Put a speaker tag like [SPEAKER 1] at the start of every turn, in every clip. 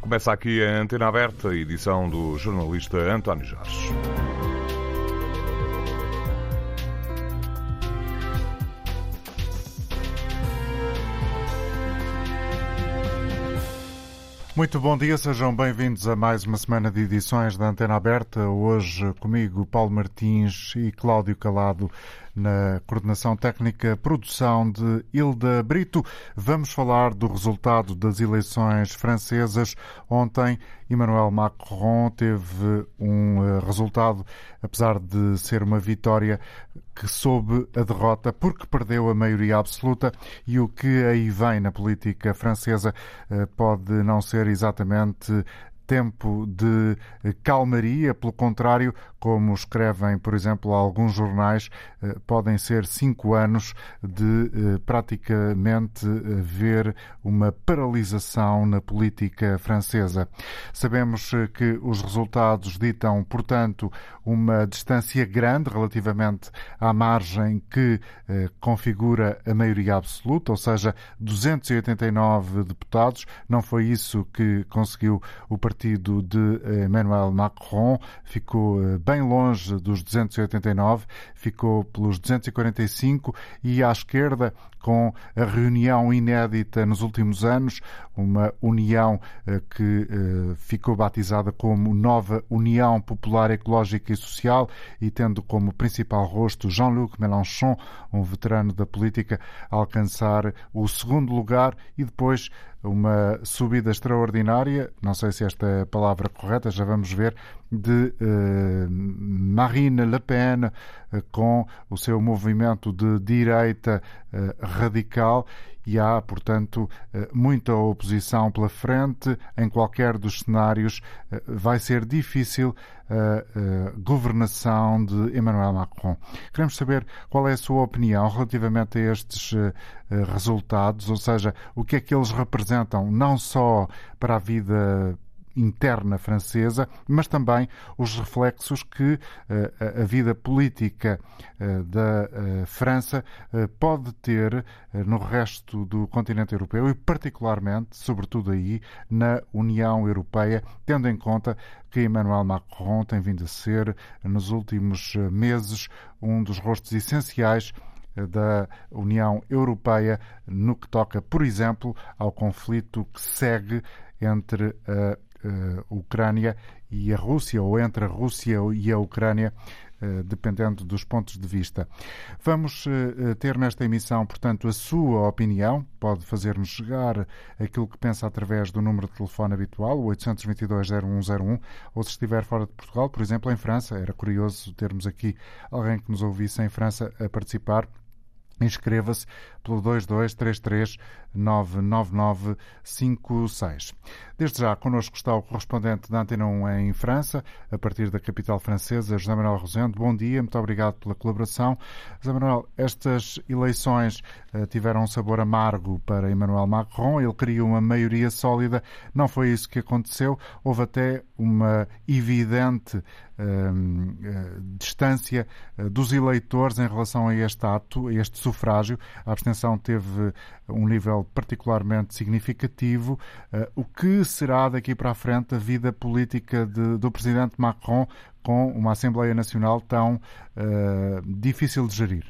[SPEAKER 1] Começa aqui a Antena Aberta, edição do jornalista António Jorge.
[SPEAKER 2] Muito bom dia, sejam bem-vindos a mais uma semana de edições da Antena Aberta. Hoje comigo Paulo Martins e Cláudio Calado na coordenação técnica produção de Hilda Brito. Vamos falar do resultado das eleições francesas. Ontem, Emmanuel Macron teve um eh, resultado, apesar de ser uma vitória que soube a derrota porque perdeu a maioria absoluta e o que aí vem na política francesa eh, pode não ser exatamente tempo de calmaria, pelo contrário, como escrevem, por exemplo, alguns jornais, eh, podem ser cinco anos de eh, praticamente ver uma paralisação na política francesa. Sabemos eh, que os resultados ditam, portanto, uma distância grande relativamente à margem que configura a maioria absoluta, ou seja, 289 deputados. Não foi isso que conseguiu o partido de Emmanuel Macron, ficou bem longe dos 289, ficou pelos 245 e à esquerda, com a reunião inédita nos últimos anos, uma união eh, que eh, ficou batizada como Nova União Popular Ecológica e Social e tendo como principal rosto Jean-Luc Mélenchon, um veterano da política, alcançar o segundo lugar e depois uma subida extraordinária, não sei se esta é a palavra correta, já vamos ver, de uh, Marine Le Pen uh, com o seu movimento de direita uh, radical e há, portanto, muita oposição pela frente. Em qualquer dos cenários, vai ser difícil a governação de Emmanuel Macron. Queremos saber qual é a sua opinião relativamente a estes resultados, ou seja, o que é que eles representam não só para a vida interna francesa, mas também os reflexos que uh, a vida política uh, da uh, França pode ter no resto do continente europeu e, particularmente, sobretudo aí, na União Europeia, tendo em conta que Emmanuel Macron tem vindo a ser, nos últimos meses, um dos rostos essenciais da União Europeia no que toca, por exemplo, ao conflito que segue entre a Ucrânia e a Rússia, ou entre a Rússia e a Ucrânia, uh, dependendo dos pontos de vista. Vamos uh, ter nesta emissão, portanto, a sua opinião. Pode fazer-nos chegar aquilo que pensa através do número de telefone habitual, o 822-0101, ou se estiver fora de Portugal, por exemplo, em França. Era curioso termos aqui alguém que nos ouvisse em França a participar. Inscreva-se pelo 2233 99956. Desde já, connosco está o correspondente da Antena 1 em França, a partir da capital francesa, José Manuel Rosendo. Bom dia, muito obrigado pela colaboração. José Manuel, estas eleições uh, tiveram um sabor amargo para Emmanuel Macron. Ele queria uma maioria sólida. Não foi isso que aconteceu. Houve até uma evidente uh, uh, distância dos eleitores em relação a este ato, a este sufrágio. A abstenção teve um nível particularmente significativo. Uh, o que será daqui para a frente a vida política de, do presidente Macron com uma Assembleia Nacional tão uh, difícil de gerir?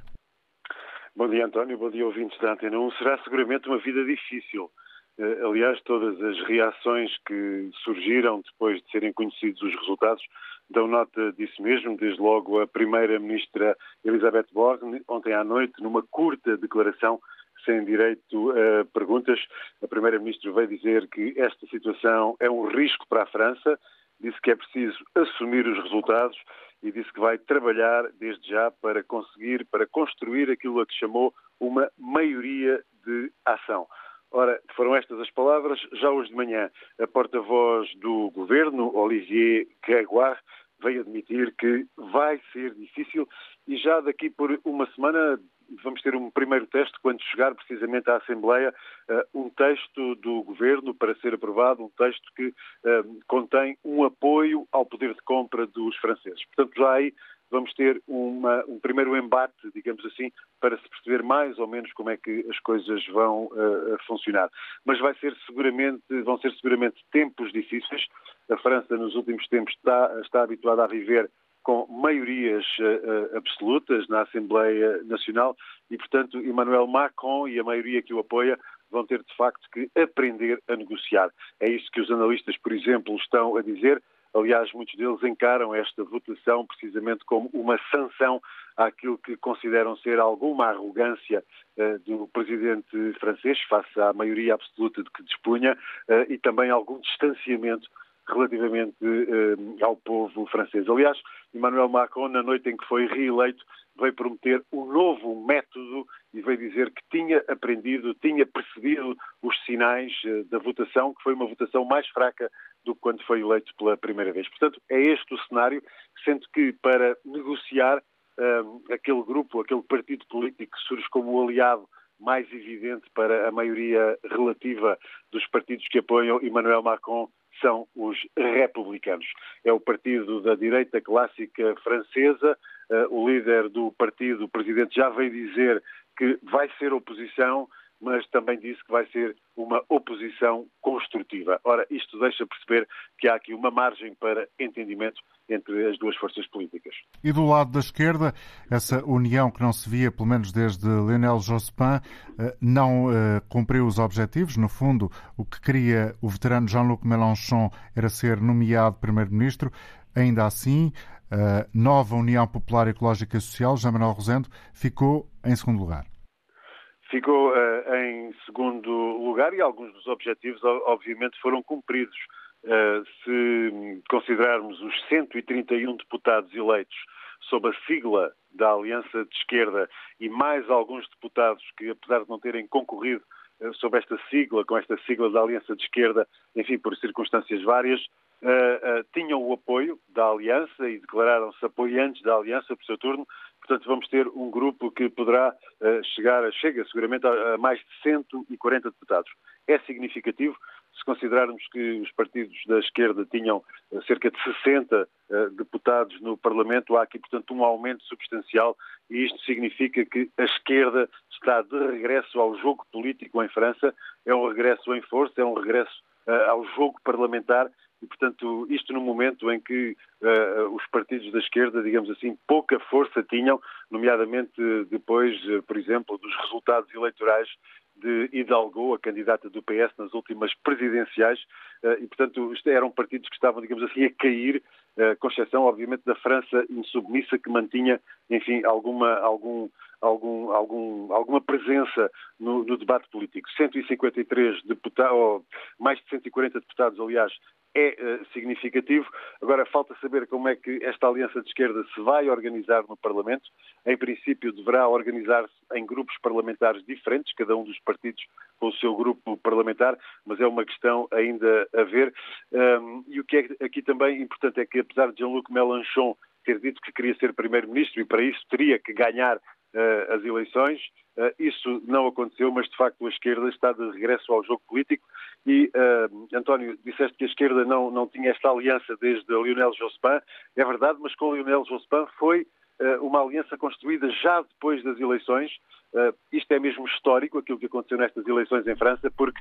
[SPEAKER 3] Bom dia, António. Bom dia, ouvintes da Antena 1. Será seguramente uma vida difícil. Uh, aliás, todas as reações que surgiram depois de serem conhecidos os resultados dão nota disso mesmo, desde logo a primeira-ministra Elizabeth Borne, ontem à noite, numa curta declaração, sem direito a perguntas. A Primeira-Ministra veio dizer que esta situação é um risco para a França, disse que é preciso assumir os resultados e disse que vai trabalhar desde já para conseguir, para construir aquilo a que chamou uma maioria de ação. Ora, foram estas as palavras. Já hoje de manhã, a porta-voz do governo, Olivier Grégoire, veio admitir que vai ser difícil e já daqui por uma semana vamos ter um primeiro teste quando chegar precisamente à Assembleia uh, um texto do Governo para ser aprovado, um texto que uh, contém um apoio ao poder de compra dos franceses. Portanto, já aí vamos ter uma, um primeiro embate, digamos assim, para se perceber mais ou menos como é que as coisas vão uh, funcionar. Mas vai ser seguramente, vão ser seguramente tempos difíceis. A França, nos últimos tempos, está, está habituada a viver com maiorias uh, absolutas na Assembleia Nacional e, portanto, Emmanuel Macron e a maioria que o apoia vão ter, de facto, que aprender a negociar. É isso que os analistas, por exemplo, estão a dizer. Aliás, muitos deles encaram esta votação precisamente como uma sanção àquilo que consideram ser alguma arrogância uh, do presidente francês face à maioria absoluta de que dispunha uh, e também algum distanciamento relativamente uh, ao povo francês. Aliás, Emmanuel Macron, na noite em que foi reeleito, veio prometer um novo método e veio dizer que tinha aprendido, tinha percebido os sinais uh, da votação, que foi uma votação mais fraca do que quando foi eleito pela primeira vez. Portanto, é este o cenário, sendo que para negociar uh, aquele grupo, aquele partido político que surge como o aliado mais evidente para a maioria relativa dos partidos que apoiam Emmanuel Macron são os republicanos. É o partido da direita clássica francesa. Uh, o líder do partido, o presidente, já veio dizer que vai ser oposição, mas também disse que vai ser uma oposição construtiva. Ora, isto deixa perceber que há aqui uma margem para entendimento entre as duas forças políticas.
[SPEAKER 2] E do lado da esquerda, essa união que não se via, pelo menos desde Lionel Jospin, eh, não eh, cumpriu os objetivos. No fundo, o que queria o veterano Jean-Luc Mélenchon era ser nomeado primeiro-ministro. Ainda assim, a nova União Popular Ecológica e Social, Jean Manuel Rosendo, ficou em segundo lugar.
[SPEAKER 3] Ficou uh, em segundo lugar e alguns dos objetivos, obviamente, foram cumpridos. Uh, se considerarmos os 131 deputados eleitos sob a sigla da Aliança de Esquerda e mais alguns deputados que, apesar de não terem concorrido uh, sob esta sigla, com esta sigla da Aliança de Esquerda, enfim, por circunstâncias várias, tinham o apoio da Aliança e declararam-se apoiantes da Aliança por seu turno, Portanto, vamos ter um grupo que poderá uh, chegar, chega seguramente a, mais de 140 deputados. É significativo se considerarmos que os partidos da esquerda tinham uh, cerca de 60 uh, eh, deputados no Parlamento, há aqui, portanto, um aumento substancial e isto significa que a esquerda está de regresso ao jogo político em França, é um regresso em força, é um regresso ao jogo parlamentar e, portanto, isto no momento em que uh, os partidos da esquerda, digamos assim, pouca força tinham, nomeadamente depois, uh, por exemplo, dos resultados eleitorais de Hidalgo, a candidata do PS nas últimas presidenciais, uh, e, portanto, eram partidos que estavam, digamos assim, a cair, com exceção, obviamente, da França insubmissa, que mantinha, enfim, alguma, algum, algum, algum, alguma presença no, no, debate político. 153 deputados, mais de 140 deputados, aliás, é uh, significativo. Agora, falta saber como é que esta aliança de esquerda se vai organizar no Parlamento. Em princípio, deverá organizar-se em grupos parlamentares diferentes, cada um dos partidos com o seu grupo parlamentar, mas é uma questão ainda a ver. E o que é aqui também importante é que, apesar de Jean-Luc Mélenchon ter dito que queria ser primeiro-ministro e para isso teria que ganhar uh, as eleições, uh, isso não aconteceu, mas de facto a esquerda está de regresso ao jogo político e, uh, António, disseste que a esquerda não, não tinha esta aliança desde Lionel Jospin. É verdade, mas com Lionel Jospin foi uma aliança construída já depois das eleições. Isto é mesmo histórico, aquilo que aconteceu nestas eleições em França, porque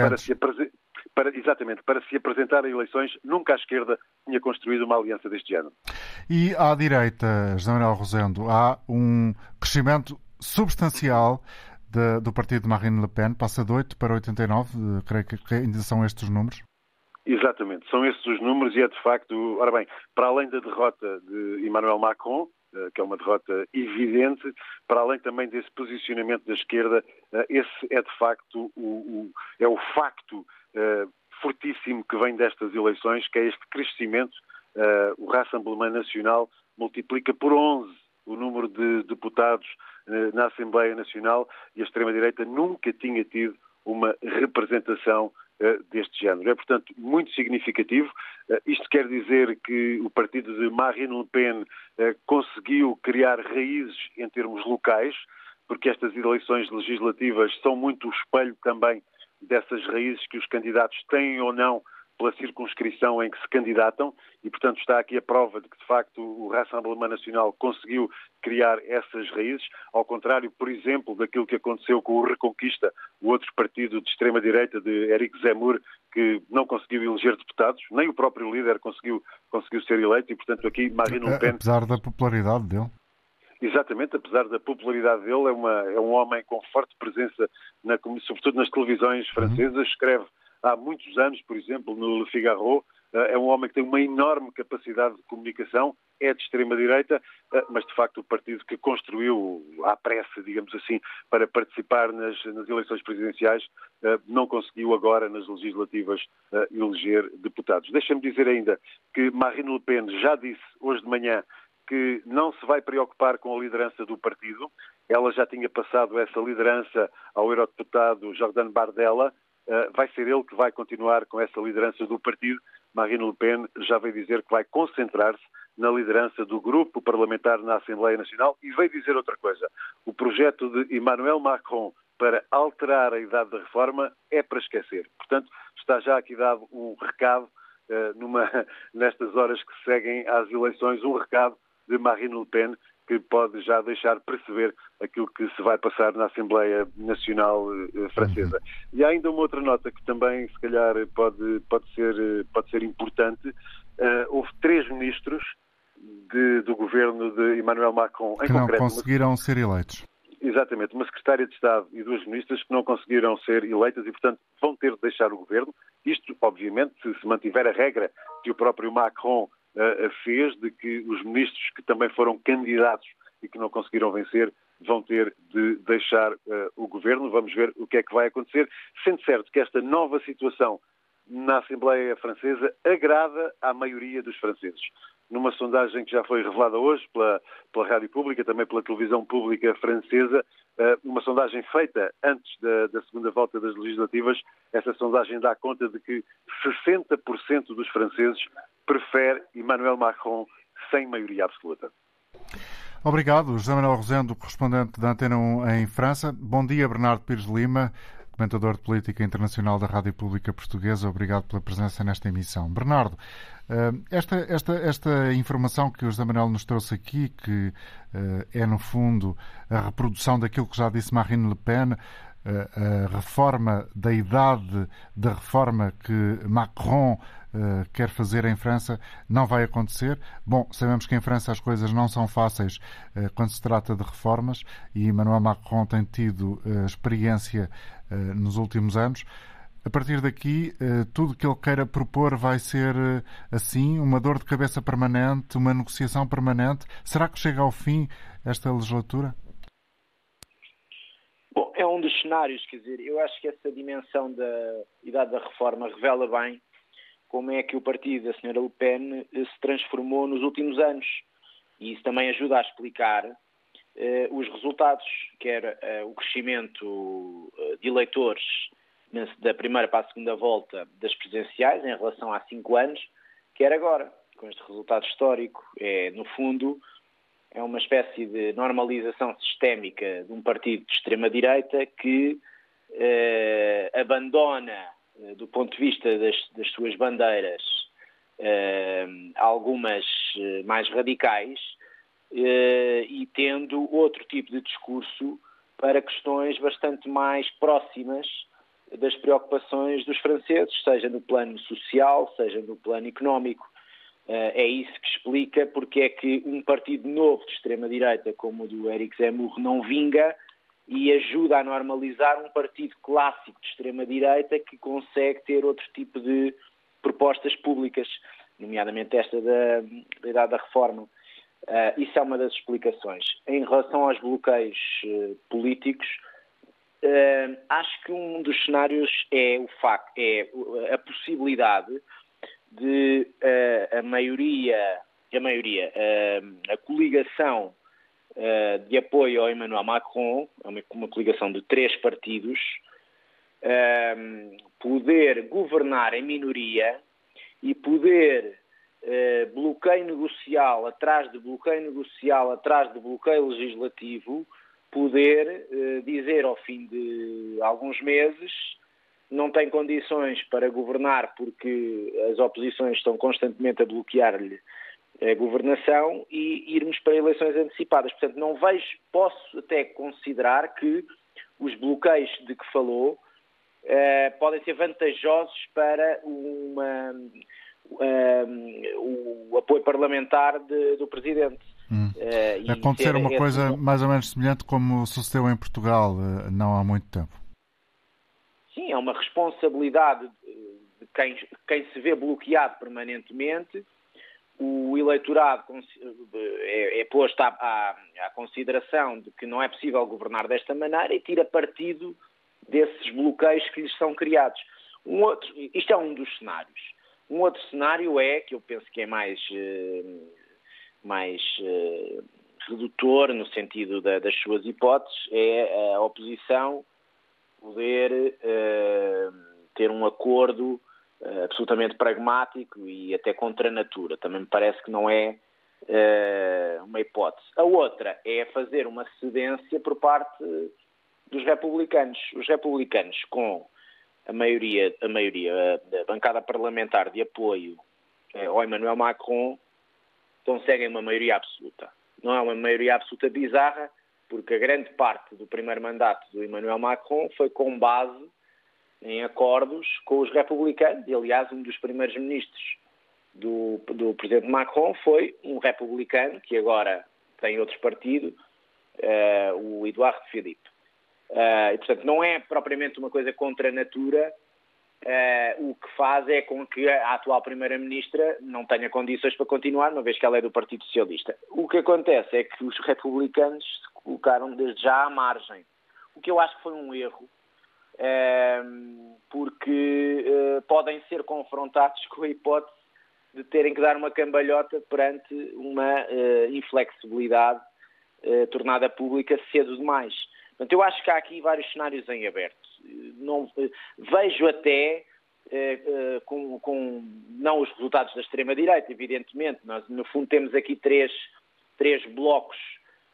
[SPEAKER 3] para se para, exatamente, para se apresentar a eleições, nunca a esquerda tinha construído uma aliança deste género.
[SPEAKER 2] E à direita, José Manuel Rosendo, há um crescimento substancial de, do partido de Marine Le Pen passa de 8 para 89, creio que ainda são estes os números?
[SPEAKER 3] Exatamente, são estes os números e é de facto, ora bem, para além da derrota de Emmanuel Macron, eh, que é uma derrota evidente, para além também desse posicionamento da esquerda, eh, esse é de facto o, o é o facto uh, fortíssimo que vem destas eleições, que é este crescimento. Uh, o Rassemblement Nacional multiplica por 11 o número de deputados eh, na Assembleia Nacional e a extrema-direita nunca tinha tido uma representação eh, deste género. É, portanto, muito significativo. Eh, isto quer dizer que o partido de Marine Le Pen conseguiu criar raízes em termos locais, porque estas eleições legislativas são muito o espelho também dessas raízes que os candidatos têm ou não pela circunscrição em que se candidatam e, portanto, está aqui a prova de que, de facto, o Rassemblement Nacional conseguiu criar essas raízes, ao contrário, por exemplo, daquilo que aconteceu com o Reconquista, o outro partido de extrema-direita de Eric Zemmour, que não conseguiu eleger deputados, nem o próprio líder conseguiu, conseguiu ser eleito e, portanto, aqui Marine Le Pen...
[SPEAKER 2] Apesar da popularidade dele.
[SPEAKER 3] Exatamente, apesar da popularidade dele, é, uma, é um homem com forte presença, na, sobretudo nas televisões francesas, uhum. escreve há muitos anos, por exemplo, no Le Figaro, eh, é um homem que tem uma enorme capacidade de comunicação, é de extrema-direita, eh, mas de facto o partido que construiu à pressa, digamos assim, para participar nas, nas eleições presidenciais, eh, não conseguiu agora, nas legislativas, eleger deputados. Deixa-me dizer ainda que Marine Le Pen já disse hoje de manhã que não se vai preocupar com a liderança do partido. Ela já tinha passado essa liderança ao eurodeputado Jordan Bardella, eh, vai ser ele que vai continuar com essa liderança do partido. Marine Le Pen já veio dizer que vai concentrar-se na liderança do grupo parlamentar na Assembleia Nacional e veio dizer outra coisa. O projeto de Emmanuel Macron para alterar a idade da reforma é para esquecer. Portanto, está já aqui dado um recado, uh, numa, nestas horas que seguem às eleições, um recado de Marine Le Pen que pode já deixar perceber aquilo que se vai passar na Assembleia Nacional eh, Francesa. Uhum. E há ainda uma outra nota que também, se calhar, pode, pode, ser, pode ser importante. Uh, houve três ministros de, do governo de Emmanuel Macron,
[SPEAKER 2] em que concreto, não conseguiram uma... ser eleitos.
[SPEAKER 3] Exatamente, uma secretária de Estado e duas ministras que não conseguiram ser eleitas e, portanto, vão ter de deixar o governo. Isto, obviamente, se se mantiver a regra que o próprio Macron fez de que os ministros que também foram candidatos e que não conseguiram vencer vão ter de deixar uh, o governo. Vamos ver o que é que vai acontecer. Sendo certo que esta nova situação na Assembleia Francesa agrada à maioria dos franceses. Numa sondagem que já foi revelada hoje pela, pela Rádio Pública, também pela televisão pública francesa, uh, uma sondagem feita antes da, da segunda volta das legislativas, essa sondagem dá conta de que 60% dos franceses prefere Emmanuel Macron sem maioria absoluta.
[SPEAKER 2] Obrigado, José Manuel Rosendo, correspondente da Antena 1 em França. Bom dia, Bernardo Pires Lima, comentador de política internacional da Rádio Pública Portuguesa. Obrigado pela presença nesta emissão. Bernardo, eh, esta, esta, esta informação que o José Manuel nos trouxe aqui, que eh, é, no fundo, a reprodução daquilo que já disse Marine Le Pen, a reforma da idade da reforma que Macron uh, quer fazer em França não vai acontecer. Bom, sabemos que em França as coisas não são fáceis uh, quando se trata de reformas e Emmanuel Macron tem tido uh, experiência nos últimos anos. A partir daqui, tudo que ele queira propor vai ser assim, uma dor de cabeça permanente, uma negociação permanente. Será que chega ao fim esta legislatura?
[SPEAKER 4] Bom, é um dos cenários, quer dizer, eu acho que essa dimensão da idade da reforma revela bem como é que o partido da senhora Le Pen eh, se transformou nos últimos anos. E isso também ajuda a explicar eh, os resultados, quer eh, o crescimento de eleitores da primeira para a segunda volta das presidenciais em relação a cinco anos, quer agora, com este resultado histórico. É, no fundo, é uma espécie de normalização sistémica de um partido de extrema-direita que abandona, do ponto de vista das, das suas bandeiras, eh, algumas eh, mais radicais eh, e tendo outro tipo de discurso para questões bastante mais próximas das preocupações dos franceses, seja no plano social, seja no plano económico. Eh, é isso que explica porque é que um partido novo de extrema-direita, como o do Eric Zemmour, não vinga e ajuda a normalizar um partido clássico de extrema-direita que consegue ter outro tipo de propostas públicas, nomeadamente esta da, da idade da reforma. Uh, isso é uma das explicações. Em relação aos bloqueios uh, políticos, uh, acho que um dos cenários é o facto, é a possibilidade de uh, a maioria, a maioria, a coligação de apoio ao Emmanuel Macron, é uma, coligação de três partidos, poder governar em minoria e poder bloqueio negocial atrás de bloqueio negocial atrás de bloqueio legislativo, poder dizer ao fim de alguns meses não tem condições para governar porque as oposições estão constantemente a bloquear-lhe governação e irmos para eleições antecipadas. Portanto, não vejo, posso até considerar que os bloqueios de que falou eh, podem ser vantajosos para uma, uh, o apoio parlamentar de, do Presidente.
[SPEAKER 2] Hum. Uh, Acontecer uma coisa mais ou menos semelhante como sucedeu em Portugal não há muito tempo.
[SPEAKER 4] Sim, é uma responsabilidade de quem, quem se vê bloqueado permanentemente o eleitorado é, é posto à, à, à, consideração de que não é possível governar desta maneira e tira partido desses bloqueios que lhes são criados. Um outro, isto é um dos cenários. Um outro cenário é, que eu penso que é mais, eh, mais eh, redutor no sentido da, das suas hipóteses, é a oposição poder uh, ter um acordo uh, absolutamente pragmático e até contra a natura. Também me parece que não é uh, uma hipótese. A outra é fazer uma cedência por parte dos republicanos. Os republicanos, com a maioria, a maioria da bancada parlamentar de apoio eh, ao Emmanuel Macron, conseguem uma maioria absoluta. Não é uma maioria absoluta bizarra, porque a grande parte do primeiro mandato do Emmanuel Macron foi com base em acordos com os republicanos, e aliás, um dos primeiros ministros do, do presidente Macron foi um republicano, que agora tem outro partido, uh, o Eduardo Philippe. Uh, e, portanto, não é propriamente uma coisa contra a natura, uh, o que faz é com que a atual Primeira-Ministra não tenha condições para continuar, uma vez que ela é do Partido Socialista. O que acontece é que os republicanos se colocaram desde já à margem, o que eu acho que foi um erro, porque podem ser confrontados com a hipótese de terem que dar uma cambalhota perante uma inflexibilidade tornada pública cedo demais. Portanto, eu acho que há aqui vários cenários em aberto. Não, vejo até eh, eh, com, com, não os resultados da extrema-direita, evidentemente. Nós, no fundo, temos aqui três, três blocos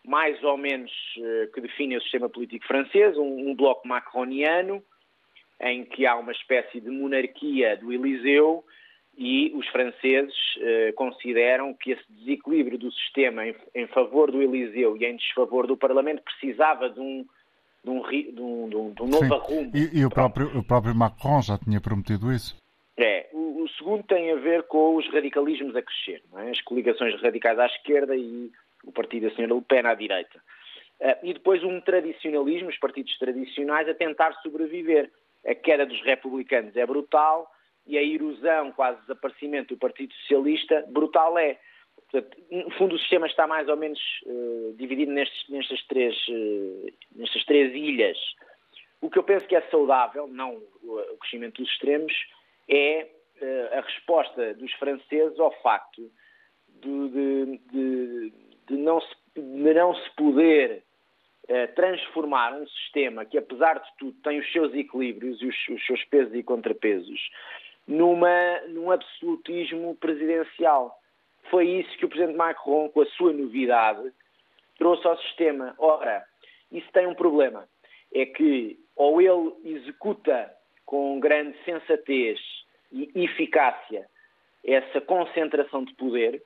[SPEAKER 4] mais ou menos eh, que definem o sistema político francês. Um, um, bloco macroniano, em que há uma espécie de monarquia do Eliseu, e os franceses eh, consideram que esse desequilíbrio do sistema em, em, favor do Eliseu e em desfavor do Parlamento precisava de um, de um, de um, de um, de um novo arrumo.
[SPEAKER 2] E, e o, próprio, o próprio Macron já tinha prometido isso?
[SPEAKER 4] É. O, o segundo tem a ver com os radicalismos a crescer, é? as coligações radicais à esquerda e o partido da senhora Le Pen à direita. Uh, e depois um tradicionalismo, os partidos tradicionais, a tentar sobreviver. A queda dos republicanos é brutal, e a erosão, quase desaparecimento do Partido Socialista, brutal é. Portanto, no fundo, o sistema está mais ou menos uh, dividido nestes, nestas, três, uh, nestas três ilhas. O que eu penso que é saudável, não o crescimento dos extremos, é uh, a resposta dos franceses ao facto de, de, de, de não, se, de não se poder transformar um sistema que, apesar de tudo, tem os seus equilíbrios e os, os seus pesos e contrapesos, numa, num absolutismo presidencial. Foi isso que o Presidente Macron, com a sua novidade, trouxe ao sistema. Ora, isso tem um problema. É que ou ele executa com grande sensatez e eficácia essa concentração de poder,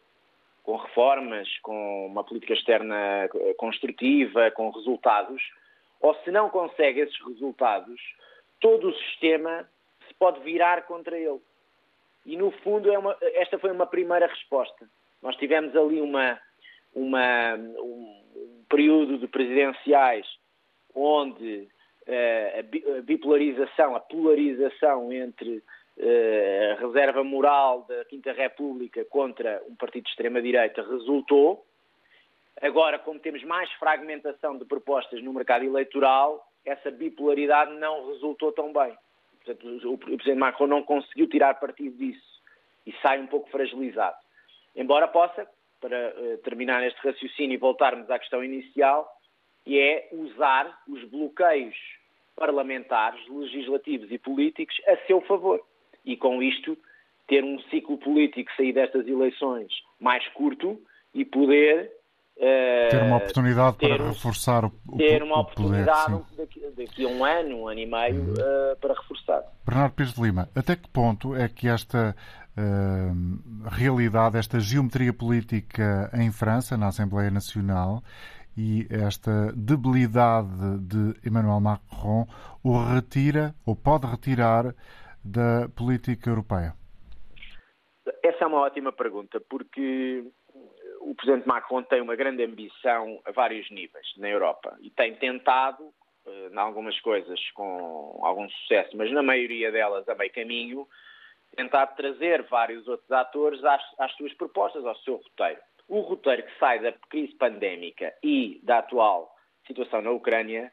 [SPEAKER 4] com reformas, com uma política externa construtiva, com resultados, ou se não consegue esses resultados, todo o sistema se pode virar contra ele. E, no fundo, é uma, esta foi uma primeira resposta. Nós tivemos ali uma, uma, um, período de presidenciais onde uh, a bipolarização, a polarização entre uh, a reserva moral da Quinta República contra um partido de extrema-direita resultou. Agora, como temos mais fragmentação de propostas no mercado eleitoral, essa bipolaridade não resultou tão bem. Portanto, o Presidente Macron não conseguiu tirar partido disso e sai um pouco fragilizado. Embora possa, para uh, terminar este raciocínio e voltarmos à questão inicial, é usar os bloqueios parlamentares, legislativos e políticos a seu favor. E com isto ter um ciclo político sair destas eleições mais curto e poder
[SPEAKER 2] ter uma oportunidade ter para reforçar o,
[SPEAKER 4] ter
[SPEAKER 2] uma
[SPEAKER 4] oportunidade daqui, daqui, a um ano, um ano e meio uh, para reforçar.
[SPEAKER 2] Bernardo Pires de Lima, até que ponto é que esta uh, realidade, esta geometria política em França, na Assembleia Nacional, e esta debilidade de Emmanuel Macron o retira ou pode retirar da política europeia?
[SPEAKER 4] Essa é uma ótima pergunta, porque o Presidente Macron tem uma grande ambição a vários níveis na Europa e tem tentado, eh, em algumas coisas com algum sucesso, mas na maioria delas a meio caminho, tentar trazer vários outros atores às, às suas propostas, ao seu roteiro. O roteiro que sai da crise pandémica e da atual situação na Ucrânia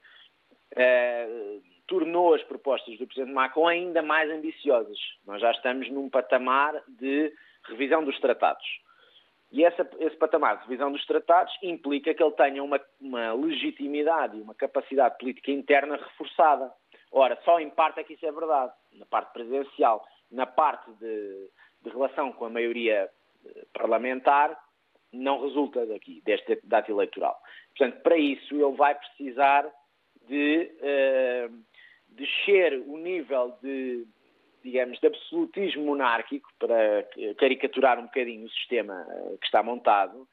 [SPEAKER 4] eh, tornou as propostas do Presidente Macron ainda mais ambiciosas. Nós já estamos num patamar de revisão dos tratados. E essa, esse patamar de revisão dos tratados implica que ele tenha uma, uma legitimidade e uma capacidade política interna reforçada. Ora, só em parte é que isso é verdade, na parte presidencial. Na parte de, de relação com a maioria eh, parlamentar, não resulta daqui, deste data eleitoral. Portanto, para isso ele vai precisar de uh, descer o nível de, digamos, de absolutismo monárquico, para caricaturar um bocadinho o sistema eh, que está montado,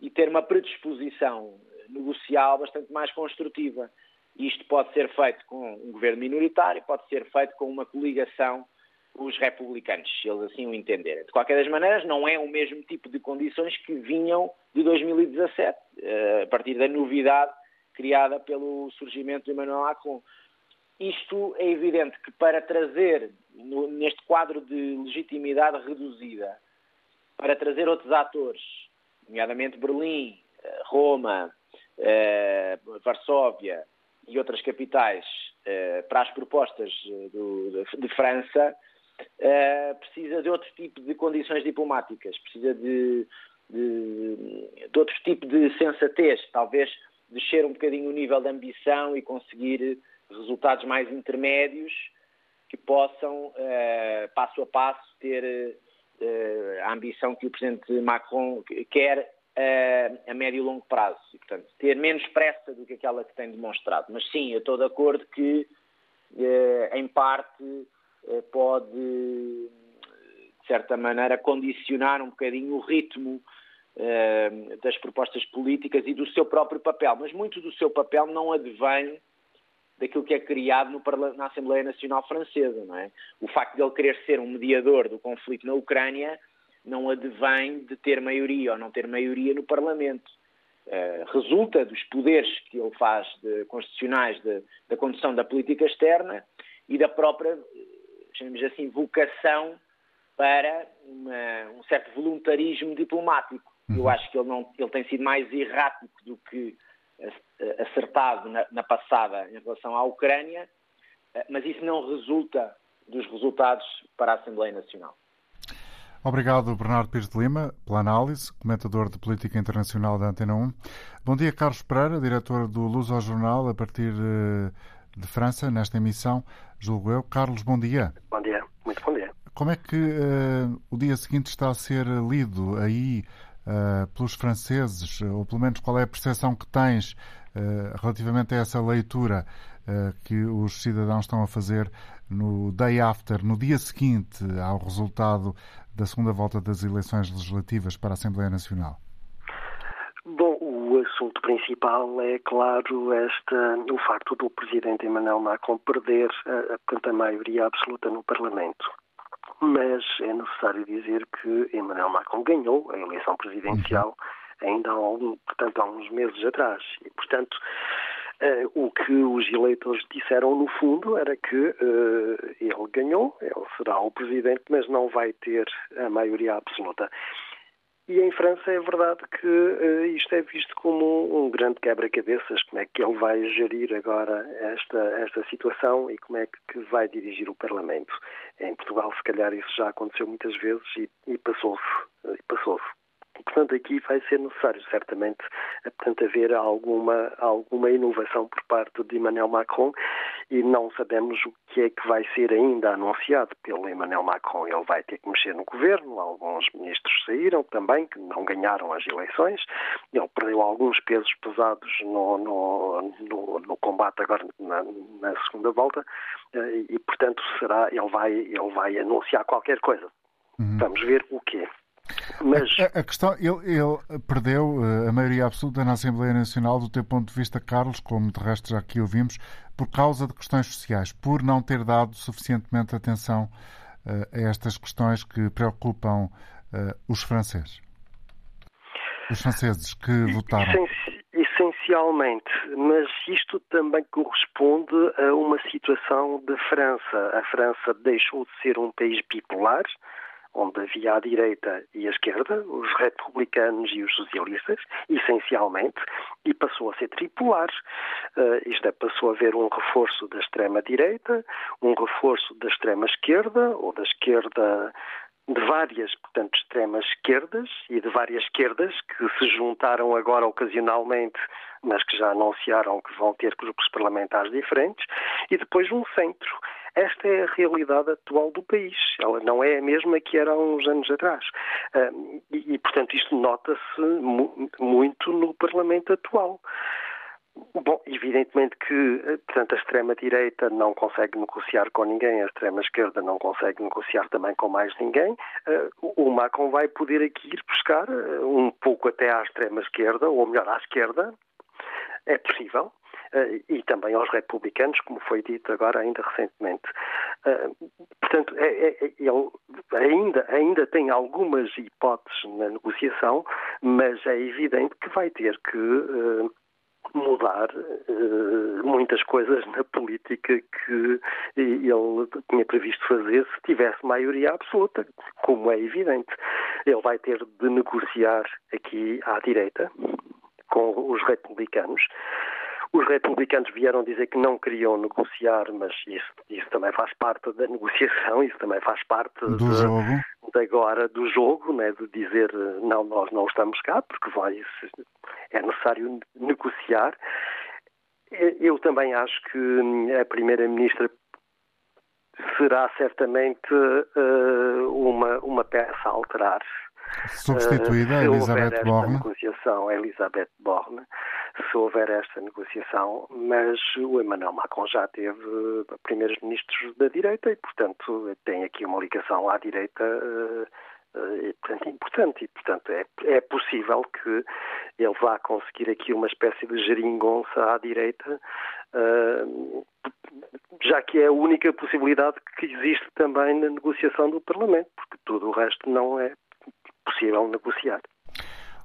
[SPEAKER 4] e ter uma predisposição negocial bastante mais construtiva. Isto pode ser feito com um governo minoritário, pode ser feito com uma coligação os republicanos, se eles assim o entenderem. De qualquer das maneiras, não é o mesmo tipo de condições que vinham de 2017, eh, a partir da novidade criada pelo surgimento de Emmanuel Macron. Isto é evidente que para trazer, no, neste quadro de legitimidade reduzida, para trazer outros atores, nomeadamente Berlim, eh, Roma, eh, Varsóvia e outras capitais, eh, para as propostas do, de, de, França, eh, precisa de outro tipo de condições diplomáticas, precisa de, de, de outro tipo de sensatez, talvez descer um bocadinho o nível de ambição e conseguir resultados mais intermédios que possam, uh, passo a passo, ter uh, a ambição que o Presidente Macron quer uh, a médio e longo prazo. E, portanto, ter menos pressa do que aquela que tem demonstrado. Mas sim, eu estou de acordo que, em parte, pode, de certa maneira, condicionar um bocadinho o ritmo das propostas políticas e do seu próprio papel. Mas muito do seu papel não advém daquilo que é criado no, na Assembleia Nacional Francesa. Não é? O facto de ele querer ser um mediador do conflito na Ucrânia não advém de ter maioria ou não ter maioria no Parlamento. Uh, resulta dos poderes que ele faz de, constitucionais de, da condução da política externa e da própria, chamemos assim, vocação para uma, um certo voluntarismo diplomático. Eu uhum. acho que ele, não, ele tem sido mais errático do que acertado na, na passada em relação à Ucrânia, eh, mas isso não resulta dos resultados para a Assembleia Nacional.
[SPEAKER 2] Obrigado, Bernardo Pires de Lima, pela análise, comentador de política internacional da Antena 1. Bom dia, Carlos Pereira, diretor do Luz ao Jornal, a partir eh, de França, nesta emissão, julgo eu. Carlos, bom dia.
[SPEAKER 5] Bom dia, muito bom dia.
[SPEAKER 2] Como é que uh, o dia seguinte está a ser lido aí uh, pelos franceses, ou pelo menos qual é a percepção que tens uh, relativamente a essa leitura uh, que os cidadãos estão a fazer no day after, no dia seguinte ao resultado da segunda volta das eleições legislativas para a Assembleia Nacional?
[SPEAKER 5] Bom, o assunto principal é, claro, esta, o facto do presidente Emmanuel Macron perder a, a maioria absoluta no Parlamento mas é necessário dizer que Emmanuel Macron ganhou a eleição presidencial ainda há, algum, portanto, há uns meses atrás. E, portanto, Uh, o que os eleitores disseram, no fundo, era que uh, ele ganhou, ele será o presidente, mas não vai ter a maioria absoluta. E em França é verdade que uh, isto é visto como um, grande quebra-cabeças, como é que ele vai gerir agora esta, esta situação e como é que vai dirigir o Parlamento. Em Portugal, se calhar, isso já aconteceu muitas vezes e, e passou-se. Passou portanto, aqui vai ser necessário, certamente, portanto, haver alguma, alguma inovação por parte de Emmanuel Macron e não sabemos o que é que vai ser ainda anunciado pelo Emmanuel Macron. Ele vai ter que mexer no governo, alguns ministros saíram também, que não ganharam as eleições, ele perdeu alguns pesos pesados no, no, no, no combate agora na, na, segunda volta eh, e, portanto, será, ele vai, ele vai anunciar qualquer coisa. Uhum. Vamos ver o quê.
[SPEAKER 2] Mas... A, a, questão, ele, ele, perdeu eh, a maioria absoluta na Assembleia Nacional, do teu ponto de vista, Carlos, como de resto já aqui ouvimos, por causa de questões sociais, por não ter dado suficientemente atenção uh, a estas questões que preocupam uh, os franceses. Os franceses que votaram.
[SPEAKER 5] Essencialmente, mas isto também corresponde a uma situação da França. A França deixou de ser um país bipolar, onde havia a direita e a esquerda, os republicanos e os socialistas, essencialmente, e passou a ser tripolar. Uh, isto é, passou a haver um reforço da extrema-direita, um reforço da extrema-esquerda, ou da esquerda de várias, portanto, extremas esquerdas e de várias esquerdas que se juntaram agora ocasionalmente, mas que já anunciaram que vão ter grupos parlamentares diferentes, e depois um centro. Esta é a realidade atual do país. Ela não é a mesma que era há uns anos atrás. E, portanto, isto nota-se muito no Parlamento atual. Bom, evidentemente que, portanto, a extrema-direita não consegue negociar com ninguém, a extrema-esquerda não consegue negociar também com mais ninguém. O Macron vai poder aqui ir buscar um pouco até à extrema-esquerda, ou melhor, à esquerda, é possível, eh, e também aos republicanos, como foi dito agora ainda recentemente. Eh, portanto, é, é, é, ele ainda, ainda tem algumas hipóteses na negociação, mas é evidente que vai ter que eh, mudar muitas coisas na política que ele tinha previsto fazer se tivesse maioria absoluta, como é evidente. Ele vai ter de negociar aqui à direita com os republicanos os republicanos vieram dizer que não queriam negociar, mas isso, isso também faz parte da negociação, isso também faz parte
[SPEAKER 2] do de, jogo.
[SPEAKER 5] de agora do jogo, né, de dizer não, nós não estamos cá, porque vai, é necessário negociar. Eu também acho que a Primeira-Ministra será certamente uh, uma, uma peça a alterar.
[SPEAKER 2] Substituída uh, Elizabeth Borne.
[SPEAKER 5] negociação, Elizabeth Borne se houver esta negociação, mas o Emmanuel Macron já teve primeiros ministros da direita e, portanto, tem aqui uma ligação à direita uh, uh, portanto, importante e, portanto, é, é possível que ele vá conseguir aqui uma espécie de geringonça à direita, uh, já que é a única possibilidade que existe também na negociação do Parlamento, porque tudo o resto não é possível negociar.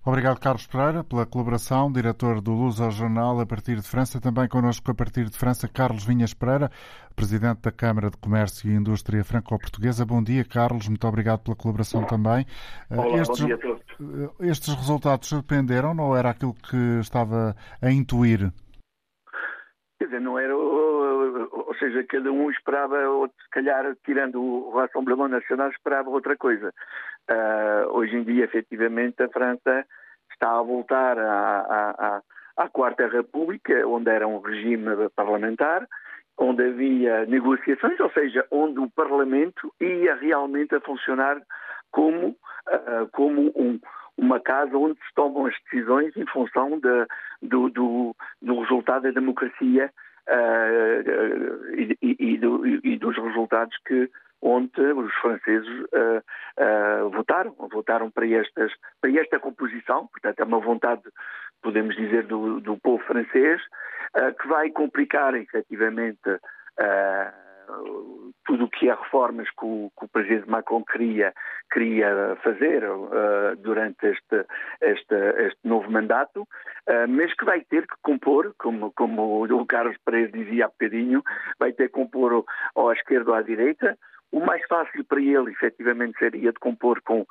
[SPEAKER 2] Obrigado, Carlos Pereira, pela colaboração, diretor do Luz ao Jornal a partir de França. Também connosco a partir de França, Carlos Vinhas Pereira, presidente da Câmara de Comércio e Indústria Franco-Portuguesa. Bom dia, Carlos. Muito obrigado pela colaboração também.
[SPEAKER 6] Olá, estes, bom dia a todos.
[SPEAKER 2] Estes resultados surpreenderam ou era aquilo que estava a intuir?
[SPEAKER 6] Quer dizer, não era. Ou seja, cada um esperava, ou se calhar, tirando o Rassemblement Nacional, esperava outra coisa. Uh, hoje em dia, efetivamente, a França está a voltar à, à, à Quarta República, onde era um regime parlamentar, onde havia negociações, ou seja, onde o Parlamento ia realmente a funcionar como, uh, como um, uma casa onde se tomam as decisões em função de, do, do, do, resultado da democracia uh, e, e, e, do, e, dos resultados que ontem os franceses uh, uh, votaram, votaram para, estas, para esta composição, portanto é uma vontade, podemos dizer, do, do povo francês, uh, que vai complicar efetivamente tudo o que é reformas que o, que o, presidente Macron queria, queria fazer uh, durante este, este, este, novo mandato, uh, mas que vai ter que compor, como, como o Carlos Pereira dizia há bocadinho, vai ter que compor ou à esquerda ou à direita, o mais fácil para ele, efetivamente, seria de compor com, uh,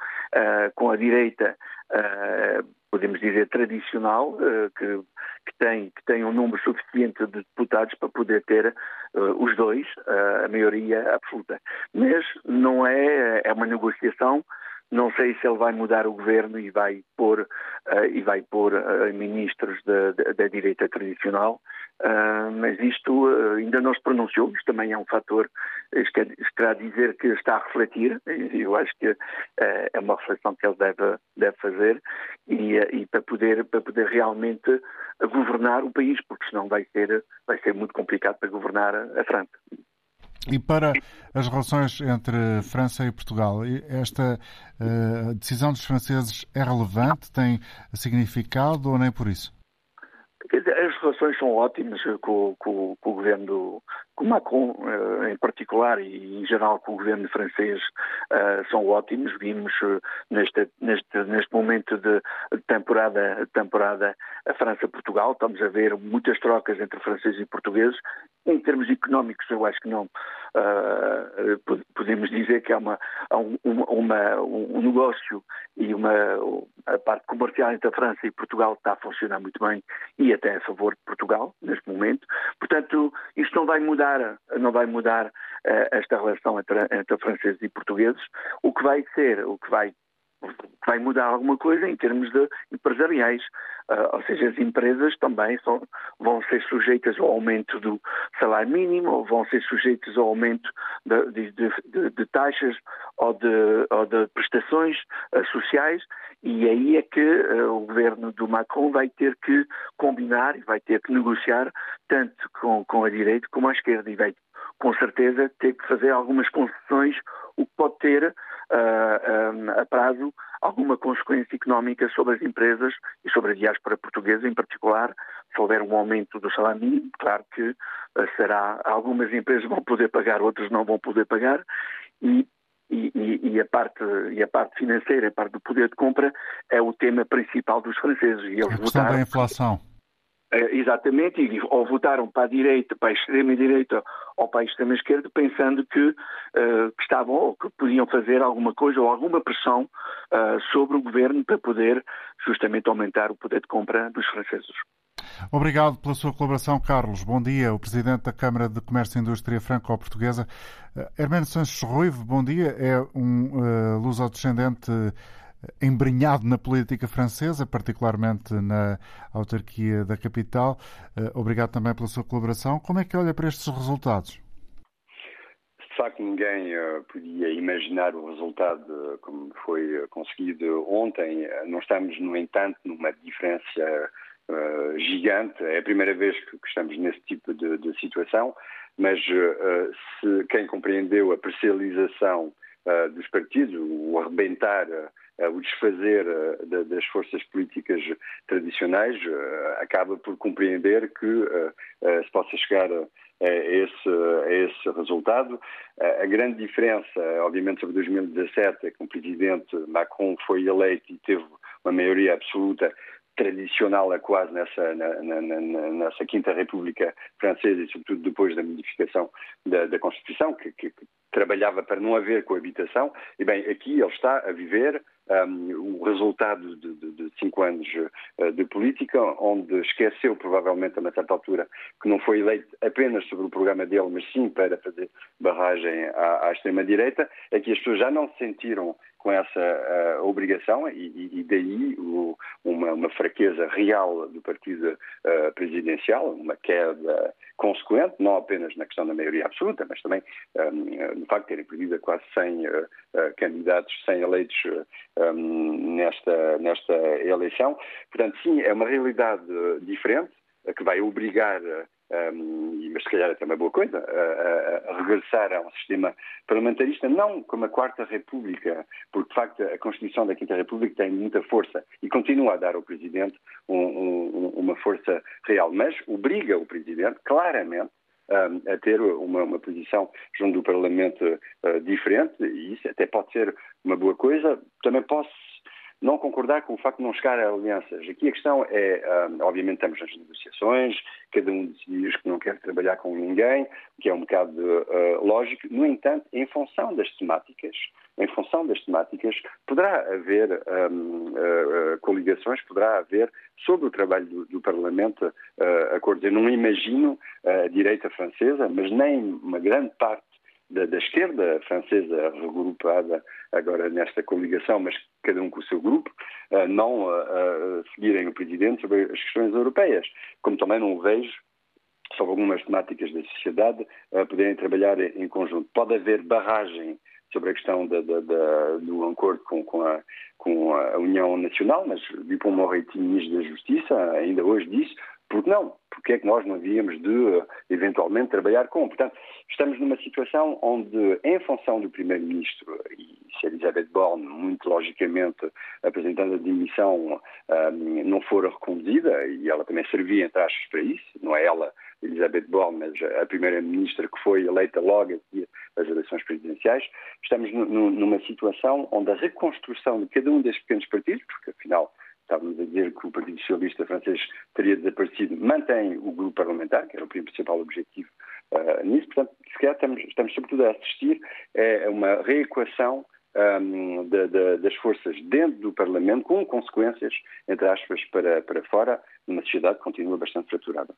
[SPEAKER 6] com a direita, uh, podemos dizer, tradicional, uh, que, que, tem, que tem um número suficiente de deputados para poder ter os dois, a maioria absoluta. Mas não é, é uma negociação Não sei se ele vai mudar o governo e vai pôr, uh, e vai pôr uh, ministros da, direita tradicional, uh, mas isto ainda não se pronunciou. Isto também é um fator, isto, quer, dizer que está a refletir. Eu acho que é uma reflexão que ele deve, deve fazer e, e, para, poder, para poder realmente governar o país, porque senão vai ser, vai ser muito complicado para governar a França.
[SPEAKER 2] E para as relações entre França e Portugal, esta uh, decisão dos franceses é relevante? Tem significado ou nem por isso?
[SPEAKER 6] As relações são ótimas com, com, com o governo do com Macron eh, em particular e em geral com o governo francês eh, são ótimos. Vimos neste, neste, neste momento de temporada, temporada a França-Portugal, estamos a ver muitas trocas entre franceses e portugueses. Em termos económicos, eu acho que não podemos dizer que há, uma, um, uma, um negócio e uma, a parte comercial entre a França e Portugal está a funcionar muito bem e até a favor de Portugal neste momento. Portanto, isto não vai mudar, não vai mudar uh, esta relação entre, entre franceses e portugueses. O que vai ser, o que vai vai mudar alguma coisa em termos de empresariais. Uh, ou seja, as empresas também são, vão ser sujeitas ao aumento do salário mínimo, ou vão ser sujeitas ao aumento de, de, de, de taxas ou de, ou de prestações uh, sociais, e aí é que uh, o governo do Macron vai ter que combinar e vai ter que negociar tanto com, com a direita como a esquerda, e vai com certeza ter que fazer algumas concessões, o que pode ter a prazo alguma consequência económica sobre as empresas e sobre a diáspora portuguesa, em particular, se houver um aumento do salário mínimo, claro que eh, será, algumas empresas vão poder pagar, outras não vão poder pagar, e, e, e, a parte, e a parte financeira, a parte do poder de compra, é o tema principal dos franceses. E
[SPEAKER 2] eles a questão votaram, da inflação.
[SPEAKER 6] Eh, exatamente, e ou votaram para a direita, para a extrema-direita ou para a extrema-esquerda, pensando que, uh, que, estavam ou que podiam fazer alguma coisa ou alguma pressão uh, sobre o governo para poder justamente aumentar o poder de compra dos franceses.
[SPEAKER 2] Obrigado pela sua colaboração, Carlos. Bom dia. O Presidente da Câmara de Comércio e Indústria Franco-Portuguesa, Hermano Sanches Ruivo, bom dia. É um uh, luso-descendente embrenhado na política francesa, particularmente na autarquia da capital. Eh, obrigado também pela sua colaboração. Como é que olha para estes resultados?
[SPEAKER 7] De facto, ninguém uh, podia imaginar o resultado uh, como foi conseguido ontem. Não estamos, no entanto, numa diferença gigante. É a primeira vez que, que estamos nesse tipo de, de situação, mas se quem compreendeu a parcialização dos partidos, o arrebentar o desfazer eh, das forças políticas tradicionais eh, acaba por compreender que eh, se possa chegar a esse, a esse resultado. A grande diferença, obviamente, sobre 2017 é que o presidente Macron foi eleito e teve uma maioria absoluta tradicional a quase nessa, na, na, nessa Quinta República Francesa e, sobretudo, depois da modificação da, da Constituição, que, que, trabalhava para não haver coabitação. E, bem, aqui ele está a viver um, o resultado de, de, de, cinco anos uh, de política, onde esqueceu, provavelmente, a uma certa altura, que não foi eleito apenas sobre o programa dele, mas sim para fazer barragem à, à extrema-direita, é que as pessoas já não se sentiram com essa uh, obrigação e, e daí o, uma, uma, fraqueza real do partido uh, presidencial, uma queda consequente, não apenas na questão da maioria absoluta, mas também um, no facto de terem perdido quase 100 uh, candidatos, 100 eleitos um, nesta, nesta eleição. Portanto, sim, é uma realidade diferente que vai obrigar mas se calhar é até uma boa coisa, a, a, regressar a um sistema parlamentarista, não como a Quarta República, porque de facto a Constituição da Quinta República tem muita força e continua a dar ao Presidente um, um, uma força real, mas obriga o Presidente claramente a ter uma, uma, posição junto do Parlamento uh, diferente, e isso até pode ser uma boa coisa. Também posso não concordar com o facto de não chegar a alianças. Aqui a questão é, um, obviamente estamos nas negociações, cada um diz que não quer trabalhar com ninguém, o que é um bocado uh, lógico. No entanto, em função das temáticas, em função das temáticas, poderá haver um, uh, coligações, poderá haver, sobre o trabalho do, do Parlamento, uh, acordos. Eu não imagino a direita francesa, mas nem uma grande parte da, da, esquerda francesa regrupada agora nesta coligação, mas cada um com o seu grupo, não seguirem o presidente sobre as questões europeias. Como também não vejo sobre algumas temáticas da sociedade poderem trabalhar em conjunto. Pode haver barragem sobre a questão da, da, da, do acordo com, com, a, com, a, União Nacional, mas Dupont-Moretti, ministro da Justiça, ainda hoje disse porque não? Porque é que nós não havíamos de, eventualmente, trabalhar com? Portanto, estamos numa situação onde, em função do Primeiro-Ministro, e se Elizabeth Borne, muito logicamente, apresentando a demissão, um, não for reconduzida, e ela também servia, entre aspas, para isso, não é ela, Elizabeth Borne, mas a Primeira-Ministra que foi eleita logo a seguir as eleições presidenciais, estamos numa situação onde a reconstrução de cada um destes pequenos partidos, porque afinal estávamos a dizer que o Partido Socialista francês teria desaparecido, mantém o grupo parlamentar, que era o principal objetivo uh, nisso. Portanto, se calhar estamos, estamos sobretudo a assistir a uma reequação um, de, de, das forças dentro do Parlamento, com consequências, entre aspas, para, para fora, numa sociedade que continua bastante fraturada.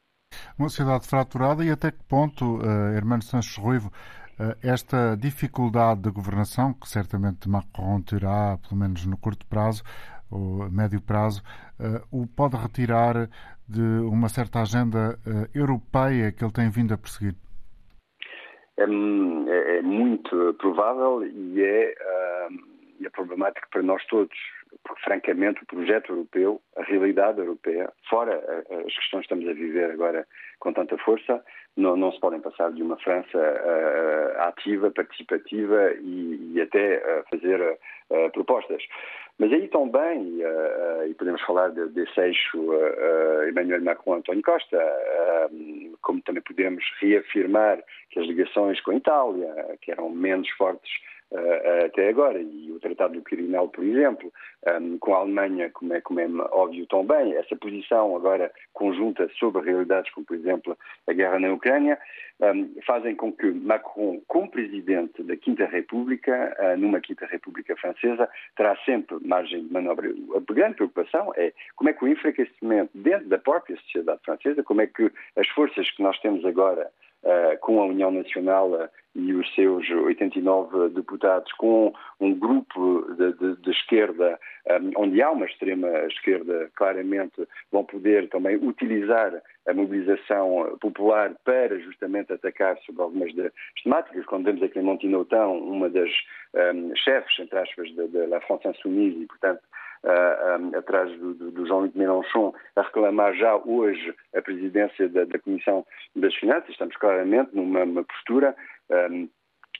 [SPEAKER 2] Uma sociedade fraturada e até que ponto, uh, Hermano Ruivo, uh, esta dificuldade de governação, que certamente Macron terá, pelo menos no curto prazo, ou médio prazo, uh, o pode retirar de uma certa agenda uh, europeia que ele tem vindo a perseguir?
[SPEAKER 7] É, é, é muito provável e é, uh, é problemático para nós todos, porque francamente o projeto europeu, a realidade europeia, fora as questões que estamos a viver agora com tanta força, não, não se podem passar de uma França uh, ativa, participativa e, e até uh, fazer uh, propostas. Mas aí também, e podemos falar desse eixo Emmanuel Macron-António Costa, como também podemos reafirmar que as ligações com a Itália, que eram menos fortes uh, até agora. E o Tratado do Quirinal, por exemplo, um, com a Alemanha, como é, como é óbvio também, essa posição agora conjunta sobre realidades como, por exemplo, a guerra na Ucrânia, um, fazem com que Macron, como presidente da Quinta República, uh, numa Quinta República Francesa, terá sempre margem de manobra. A grande preocupação é como é que o enfraquecimento dentro da própria sociedade francesa, como é que as forças que nós temos agora com a União Nacional uh, e os seus 89 deputados, com um grupo de, de, de esquerda, um, onde há uma extrema esquerda, claramente vão poder também utilizar a mobilização popular para justamente atacar sobre algumas das temáticas. Quando vemos aqui em Montinotão, uma das um, chefes, entre aspas, da, da France Insoumise, e portanto uh, atrás do, do, do Jean-Luc Mélenchon, a reclamar já hoje a presidência da, da Comissão das Finanças. Estamos claramente numa postura. Um,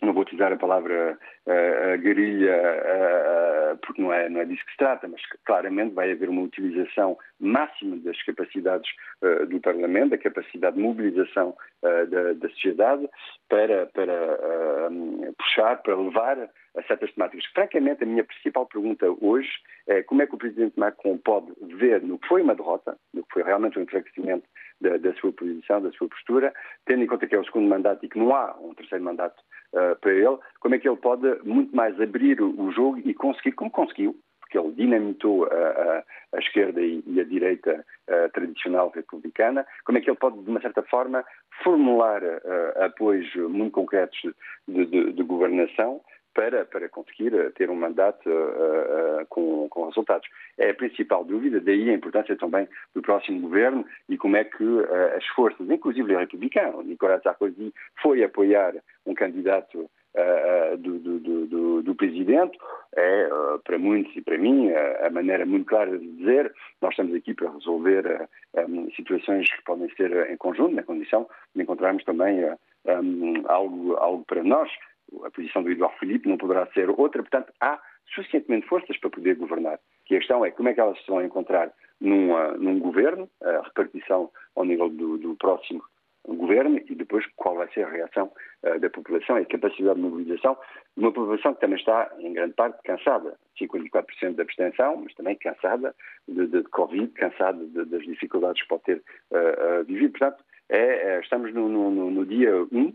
[SPEAKER 7] não vou utilizar a palavra uh, guerrilha, uh, porque não é, não é disso que se trata, mas claramente vai haver uma utilização máxima das capacidades uh, do Parlamento, da capacidade de mobilização da, da, sociedade para, para puxar, para levar a certas temáticas. Francamente, a minha principal pergunta hoje é como é que o Presidente Macron pode ver no que foi uma derrota, no que foi realmente um enfraquecimento da, da, sua posição, da sua postura, tendo em conta que é o segundo mandato e que não há um terceiro mandato uh, para ele, como é que ele pode muito mais abrir o, jogo e conseguir, como conseguiu, porque ele dinamitou a, a, a esquerda e, e, a direita uh, tradicional republicana, como é que ele pode, de uma certa forma, formular uh, apoios muito concretos de, de, de governação para, para conseguir eh, ter um mandato uh, uh, com, com, resultados. É a principal dúvida, daí a importância também do próximo governo e como é que uh, as forças, inclusive o republicano, Nicolas Sarkozy foi apoiar um candidato do, do, do, do, presidente, é, para muitos e para mim, a maneira muito clara de dizer, nós estamos aqui para resolver um, situações que podem ser em conjunto, na condição de encontrarmos também um, algo, algo para nós, a posição do Eduardo Filipe não poderá ser outra, portanto, há suficientemente forças para poder governar. Que a questão é como é que elas se vão encontrar num governo, a repartição ao nível do, do, próximo governo e depois qual vai ser a reação uh, da população e a capacidade de mobilização de uma população que também está, em grande parte, cansada. 54% da abstenção, mas também cansada de, de, de Covid, cansada de, das dificuldades que pode ter uh, uh, vivido. Portanto, é, é, estamos no, no, no dia 1 um,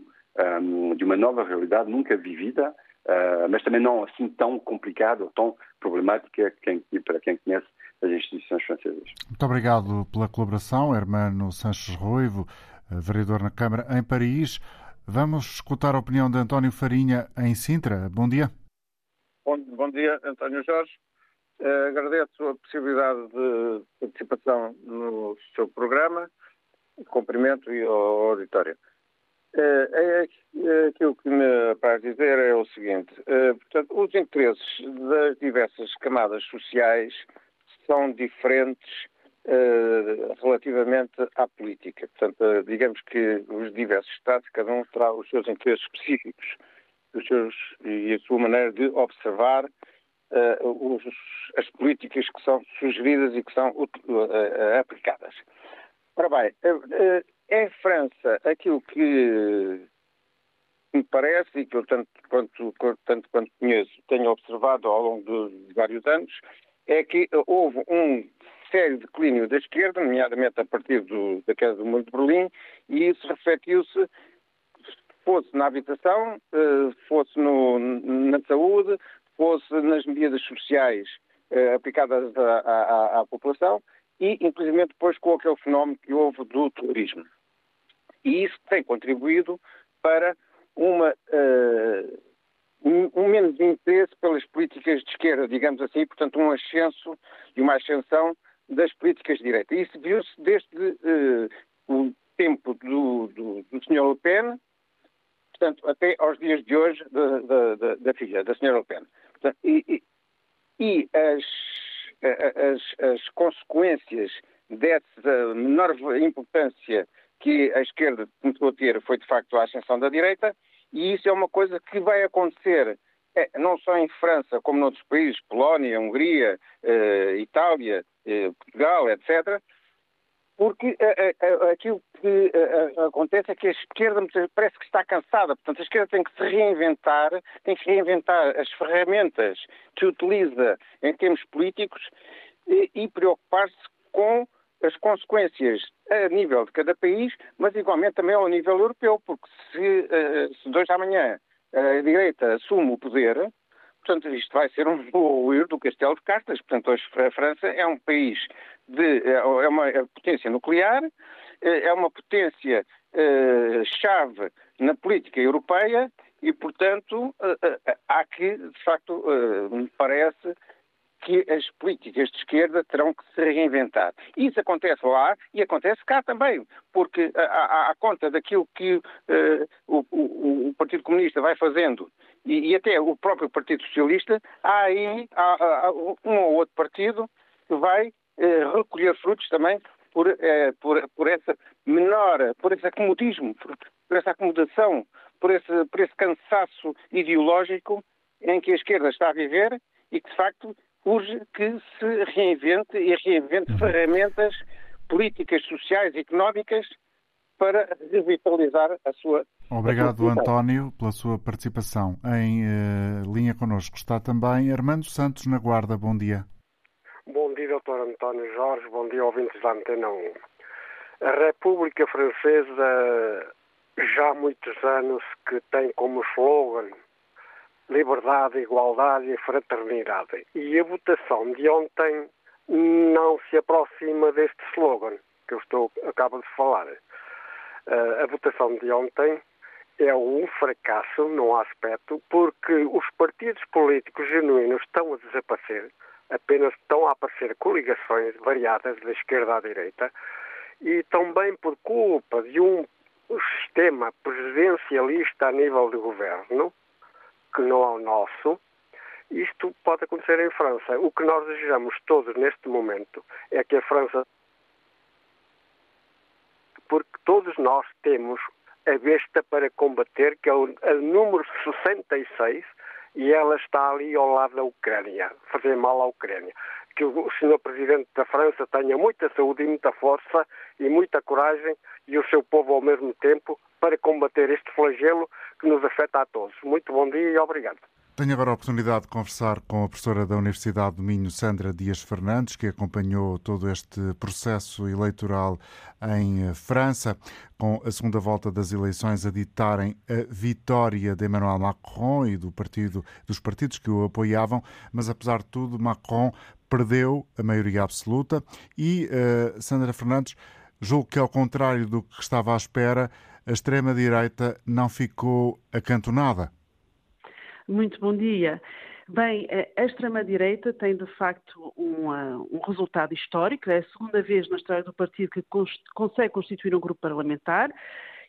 [SPEAKER 7] de uma nova realidade nunca vivida, uh, mas também não assim tão complicada ou tão problemática quem, para quem conhece as instituições francesas.
[SPEAKER 2] Muito obrigado pela colaboração, Hermano Sanches Ruivo, vereador na Câmara em Paris. Vamos escutar a opinião de António Farinha em Sintra. Bom dia.
[SPEAKER 8] Bom, bom dia, António Jorge. Uh, agradeço a possibilidade de participação no seu programa. Cumprimento e ao auditório. Uh, é, é, aquilo que me apraz dizer é o seguinte: uh, portanto, os interesses das diversas camadas sociais são diferentes relativamente à política. Portanto, digamos que os diversos Estados, cada um terá os seus interesses específicos os seus, e a sua maneira de observar os, as políticas que são sugeridas e que são aplicadas. Ora bem, em França, aquilo que me parece, e que eu tanto quanto, tanto quanto conheço, tenho observado ao longo de vários anos, é que houve um sério declínio da esquerda, nomeadamente a partir do, da queda do Muro de Berlim, e isso refletiu-se fosse na habitação, fosse no, na saúde, fosse nas medidas sociais eh, aplicadas à, à, à, população e, inclusive, depois com aquele fenómeno que houve do terrorismo. E isso tem contribuído para uma, uh, um, menos interesse pelas políticas de esquerda, digamos assim, portanto, um ascenso e uma ascensão das políticas de direita. Isso viu-se desde uh, o tempo do, do, do Sr. Le Pen, portanto, até aos dias de hoje da, da, da filha, da Sra. Le Pen. E, e, e as, as, as, consequências dessa menor importância que a esquerda começou a ter foi, de facto, a ascensão da direita, e isso é uma coisa que vai acontecer é, não só em França, como noutros países, Polónia, Hungria, eh, Itália, eh, Portugal, etc., porque uh, uh, aquilo que acontece é que a esquerda parece que está cansada. Portanto, a esquerda tem que se reinventar, tem que reinventar as ferramentas que utiliza em termos políticos e, e preocupar-se com as consequências a nível de cada país, mas igualmente também ao nível europeu, porque se, se de hoje à manhã a direita assume o poder, portanto, isto vai ser um ruir do castelo de cartas. Portanto, hoje a França é um país de. é uma é potência nuclear, é, é uma potência eh, chave na política europeia e, portanto, eh, eh, há que, de facto, me parece que as políticas de esquerda terão que se reinventar. Isso acontece lá e acontece cá também, porque à, conta daquilo que uh, o, o, o, Partido Comunista vai fazendo e, e, até o próprio Partido Socialista, há aí há, há um ou outro partido que vai uh, recolher frutos também por, uh, por, por, essa menor, por esse acomodismo, por, por essa acomodação, por esse, por esse cansaço ideológico em que a esquerda está a viver e que, de facto, urge que se reinvente e reinvente uhum. ferramentas políticas, sociais e económicas para revitalizar a sua.
[SPEAKER 2] Obrigado, a sua António, pela sua participação. Em uh, linha connosco está também Armando Santos na Guarda. Bom dia.
[SPEAKER 9] Bom dia, doutor António Jorge. Bom dia, ouvintes da Antena 1. A República Francesa já há muitos anos que tem como slogan liberdade, igualdade e fraternidade. E a votação de ontem não se aproxima deste slogan que eu estou, acabo de falar. Uh, a votação de ontem é um fracasso num aspecto porque os partidos políticos genuínos estão a desaparecer, apenas estão a aparecer coligações variadas da esquerda à direita e também por culpa de um sistema presidencialista a nível de governo que não é o nosso, isto pode acontecer em França. O que nós desejamos todos neste momento é que a França. Porque todos nós temos a besta para combater, que é o, a número 66, e ela está ali ao lado da Ucrânia, fazer mal à Ucrânia. Que o senhor Presidente da França tenha muita saúde e muita força e muita coragem e o seu povo ao mesmo tempo para combater este flagelo que nos afeta a todos. Muito bom dia e obrigado.
[SPEAKER 2] Tenho agora a oportunidade de conversar com a professora da Universidade do Minho, Sandra Dias Fernandes, que acompanhou todo este processo eleitoral em França, com a segunda volta das eleições a ditarem a vitória de Emmanuel Macron e do partido, dos partidos que o apoiavam, mas apesar de tudo, Macron perdeu a maioria absoluta e uh, Sandra Fernandes julgo que, ao contrário do que estava à espera, a extrema-direita não ficou acantonada?
[SPEAKER 10] Muito bom dia. Bem, a extrema-direita tem de facto um, um, resultado histórico. É a segunda vez na história do partido que consegue constituir um grupo parlamentar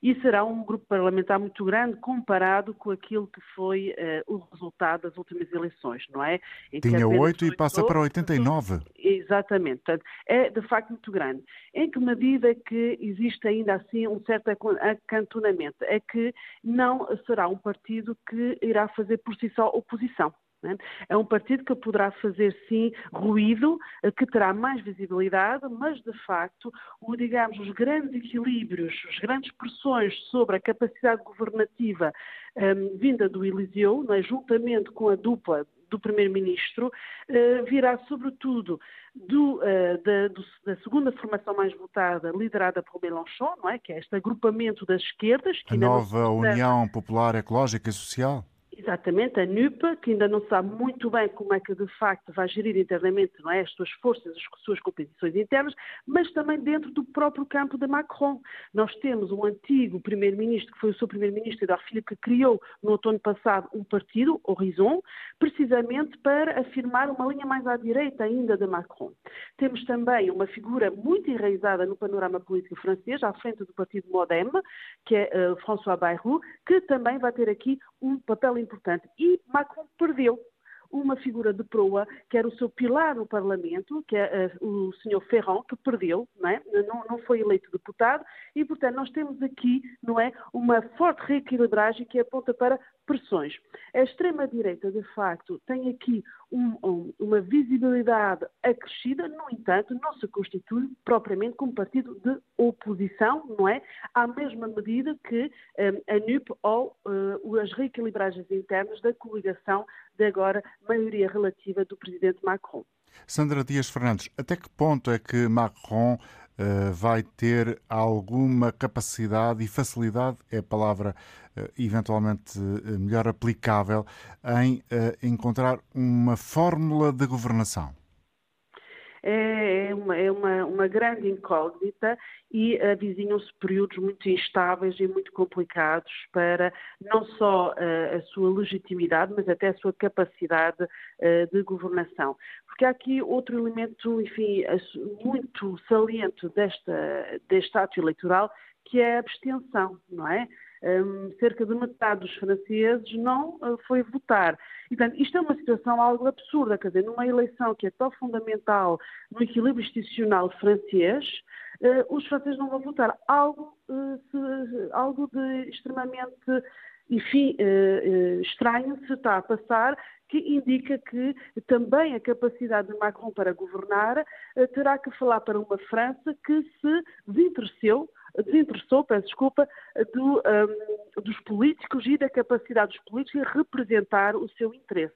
[SPEAKER 10] e será um grupo parlamentar muito grande comparado com aquilo que foi uh, o resultado das últimas eleições, não é?
[SPEAKER 2] Em Tinha oito e passa para 89.
[SPEAKER 10] Exatamente. Portanto, é de facto muito grande. Em que medida é que existe ainda assim um certo acantonamento? É que não será um partido que irá fazer por si só oposição. Né? É um partido que poderá fazer, sim, ruído, eh, que terá mais visibilidade, mas, de facto, o, digamos, os grandes equilíbrios, as grandes pressões sobre a capacidade governativa um, ehm, vinda do Eliseu, é? juntamente com a dupla do Primeiro-Ministro, uh, virá sobretudo do, uh, da, do, da, segunda formação mais votada, liderada por Mélenchon, não é? que é este agrupamento das esquerdas.
[SPEAKER 2] a nova União Popular Ecológica e Social?
[SPEAKER 10] Exatamente, a NUPA, que ainda não sabe muito bem como é que de facto vai gerir internamente não é, as suas forças, as suas competições internas, mas também dentro do próprio campo de Macron. Nós temos um antigo primeiro-ministro, que foi o seu primeiro-ministro, Eduardo Philippe, que criou no outono passado um partido, Horizon, precisamente para afirmar uma linha mais à direita ainda de Macron. Temos também uma figura muito enraizada no panorama político francês, à frente do partido Modem, que é uh, François Bayrou, que também vai ter aqui um papel importante importante. E Macron perdeu uma figura de proa, que era o seu pilar no Parlamento, que é uh, o Sr. Ferrand, que perdeu, não, é? não, não, foi eleito deputado, e, portanto, nós temos aqui, não é, uma forte reequilibragem que aponta para pressões. A extrema-direita, de facto, tem aqui um, um, uma visibilidade acrescida, no entanto, não se constitui propriamente como partido de oposição, não é? À mesma medida que um, a NUP ou uh, as reequilibragens internas da coligação de agora maioria relativa do presidente Macron.
[SPEAKER 2] Sandra Dias Fernandes, até que ponto é que Macron uh, vai ter alguma capacidade e facilidade, é a palavra uh, eventualmente uh, melhor aplicável, em encontrar uma fórmula de governação?
[SPEAKER 10] É, é uma, é uma, uma grande incógnita e avizinham-se períodos muito instáveis e muito complicados para não só uh, a sua legitimidade, mas até a sua capacidade uh, de governação. Porque há aqui outro elemento, enfim, muito saliente desta, deste ato eleitoral, que é a abstenção, não é? Um, cerca de metade dos franceses não uh, foi votar. Isto é uma situação algo absurda, quer dizer, numa eleição que é tão fundamental no equilíbrio institucional francês, uh, os franceses não vão votar. Algo, uh, se, algo de extremamente, enfim, estranho se está a passar que indica que também a capacidade de Macron para governar terá que falar para uma França que se desinteressou desinteressou, peço desculpa, do, um, dos políticos e da capacidade dos políticos de representar o seu interesse.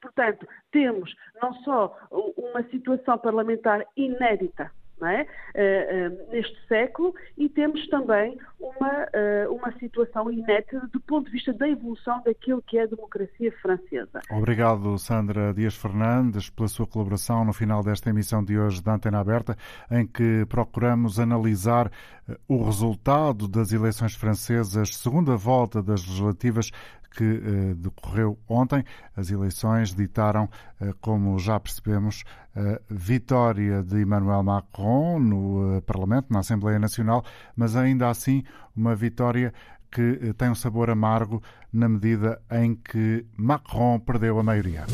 [SPEAKER 10] Portanto, temos não só uma situação parlamentar inédita é? Uh, uh, neste século e temos também uma, uh, uma situação inédita do ponto de vista da evolução daquilo que é a democracia francesa.
[SPEAKER 2] Obrigado, Sandra Dias Fernandes, pela sua colaboração no final desta emissão de hoje da Antena Aberta, em que procuramos analisar o resultado das eleições francesas, segunda volta das legislativas que eh, decorreu ontem. As eleições ditaram, eh, como já percebemos, a vitória de Emmanuel Macron no eh, Parlamento, na Assembleia Nacional, mas ainda assim uma vitória que tem um sabor amargo na medida em que Macron perdeu a maioria.